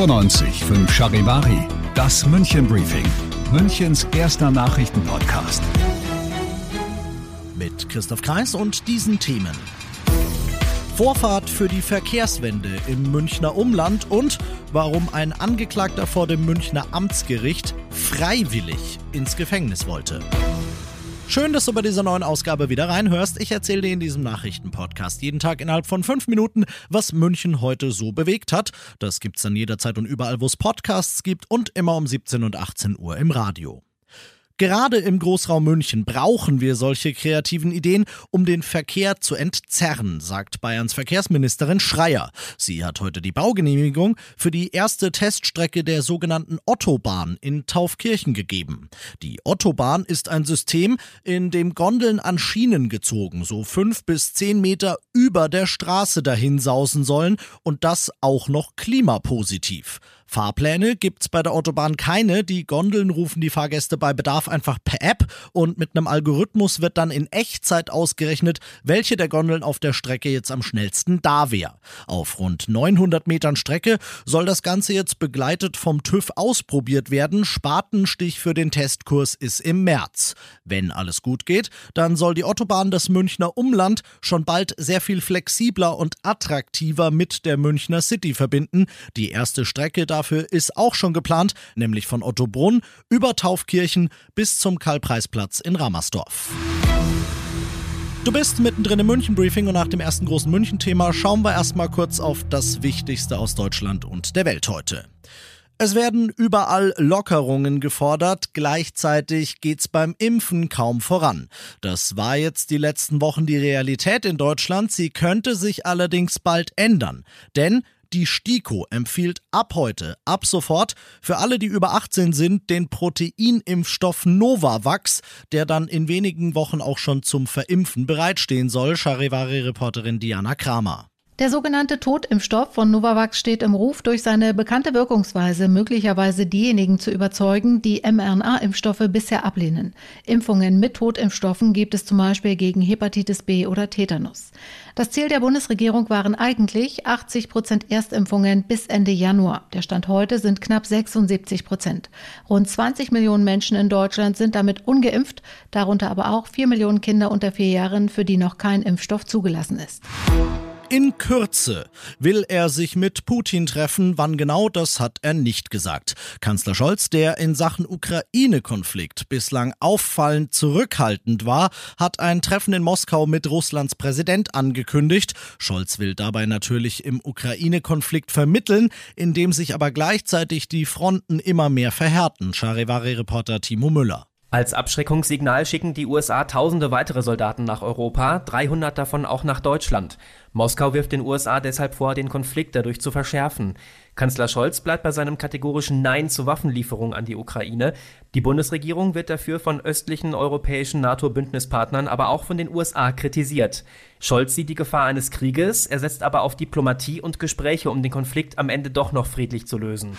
95 5 Charivari, das München Briefing, Münchens erster Nachrichtenpodcast. mit Christoph Kreis und diesen Themen. Vorfahrt für die Verkehrswende im Münchner Umland und warum ein Angeklagter vor dem Münchner Amtsgericht freiwillig ins Gefängnis wollte. Schön, dass du bei dieser neuen Ausgabe wieder reinhörst. Ich erzähle dir in diesem Nachrichtenpodcast jeden Tag innerhalb von fünf Minuten, was München heute so bewegt hat. Das gibt's dann jederzeit und überall, wo es Podcasts gibt und immer um 17 und 18 Uhr im Radio. Gerade im Großraum München brauchen wir solche kreativen Ideen, um den Verkehr zu entzerren, sagt Bayerns Verkehrsministerin Schreier. Sie hat heute die Baugenehmigung für die erste Teststrecke der sogenannten Ottobahn in Taufkirchen gegeben. Die Ottobahn ist ein System, in dem Gondeln an Schienen gezogen, so fünf bis zehn Meter über der Straße dahin sausen sollen und das auch noch klimapositiv. Fahrpläne gibt's bei der Autobahn keine. Die Gondeln rufen die Fahrgäste bei Bedarf einfach per App und mit einem Algorithmus wird dann in Echtzeit ausgerechnet, welche der Gondeln auf der Strecke jetzt am schnellsten da wäre. Auf rund 900 Metern Strecke soll das Ganze jetzt begleitet vom TÜV ausprobiert werden. Spatenstich für den Testkurs ist im März. Wenn alles gut geht, dann soll die Autobahn das Münchner Umland schon bald sehr viel flexibler und attraktiver mit der Münchner City verbinden. Die erste Strecke dafür ist auch schon geplant, nämlich von Ottobrunn über Taufkirchen bis zum Karl-Preis-Platz in Ramersdorf. Du bist mittendrin im München-Briefing und nach dem ersten großen München-Thema schauen wir erstmal kurz auf das Wichtigste aus Deutschland und der Welt heute. Es werden überall Lockerungen gefordert, gleichzeitig geht's beim Impfen kaum voran. Das war jetzt die letzten Wochen die Realität in Deutschland, sie könnte sich allerdings bald ändern. Denn die STIKO empfiehlt ab heute, ab sofort, für alle, die über 18 sind, den Proteinimpfstoff Novavax, der dann in wenigen Wochen auch schon zum Verimpfen bereitstehen soll, Charivari-Reporterin Diana Kramer. Der sogenannte Totimpfstoff von Novavax steht im Ruf, durch seine bekannte Wirkungsweise möglicherweise diejenigen zu überzeugen, die mRNA-Impfstoffe bisher ablehnen. Impfungen mit Totimpfstoffen gibt es zum Beispiel gegen Hepatitis B oder Tetanus. Das Ziel der Bundesregierung waren eigentlich 80 Prozent Erstimpfungen bis Ende Januar. Der Stand heute sind knapp 76 Prozent. Rund 20 Millionen Menschen in Deutschland sind damit ungeimpft, darunter aber auch 4 Millionen Kinder unter vier Jahren, für die noch kein Impfstoff zugelassen ist. In Kürze will er sich mit Putin treffen. Wann genau, das hat er nicht gesagt. Kanzler Scholz, der in Sachen Ukraine-Konflikt bislang auffallend zurückhaltend war, hat ein Treffen in Moskau mit Russlands Präsident angekündigt. Scholz will dabei natürlich im Ukraine-Konflikt vermitteln, indem sich aber gleichzeitig die Fronten immer mehr verhärten. Charivari-Reporter Timo Müller. Als Abschreckungssignal schicken die USA tausende weitere Soldaten nach Europa, 300 davon auch nach Deutschland. Moskau wirft den USA deshalb vor, den Konflikt dadurch zu verschärfen. Kanzler Scholz bleibt bei seinem kategorischen Nein zur Waffenlieferung an die Ukraine. Die Bundesregierung wird dafür von östlichen europäischen NATO-Bündnispartnern, aber auch von den USA kritisiert. Scholz sieht die Gefahr eines Krieges, er setzt aber auf Diplomatie und Gespräche, um den Konflikt am Ende doch noch friedlich zu lösen.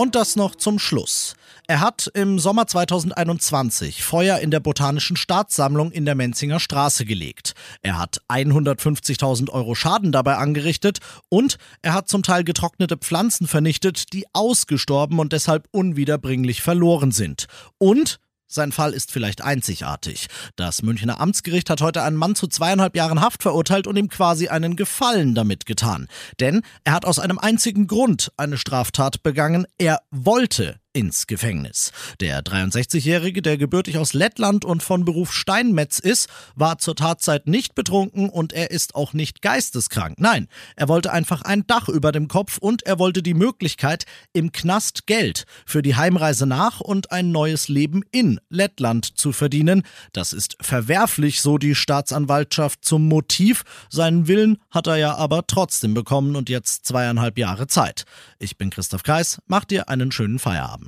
Und das noch zum Schluss. Er hat im Sommer 2021 Feuer in der Botanischen Staatssammlung in der Menzinger Straße gelegt. Er hat 150.000 Euro Schaden dabei angerichtet und er hat zum Teil getrocknete Pflanzen vernichtet, die ausgestorben und deshalb unwiederbringlich verloren sind. Und sein Fall ist vielleicht einzigartig. Das Münchner Amtsgericht hat heute einen Mann zu zweieinhalb Jahren Haft verurteilt und ihm quasi einen Gefallen damit getan. Denn er hat aus einem einzigen Grund eine Straftat begangen. Er wollte ins Gefängnis. Der 63-Jährige, der gebürtig aus Lettland und von Beruf Steinmetz ist, war zur Tatzeit nicht betrunken und er ist auch nicht geisteskrank. Nein, er wollte einfach ein Dach über dem Kopf und er wollte die Möglichkeit, im Knast Geld für die Heimreise nach und ein neues Leben in Lettland zu verdienen. Das ist verwerflich, so die Staatsanwaltschaft zum Motiv. Seinen Willen hat er ja aber trotzdem bekommen und jetzt zweieinhalb Jahre Zeit. Ich bin Christoph Kreis, mach dir einen schönen Feierabend.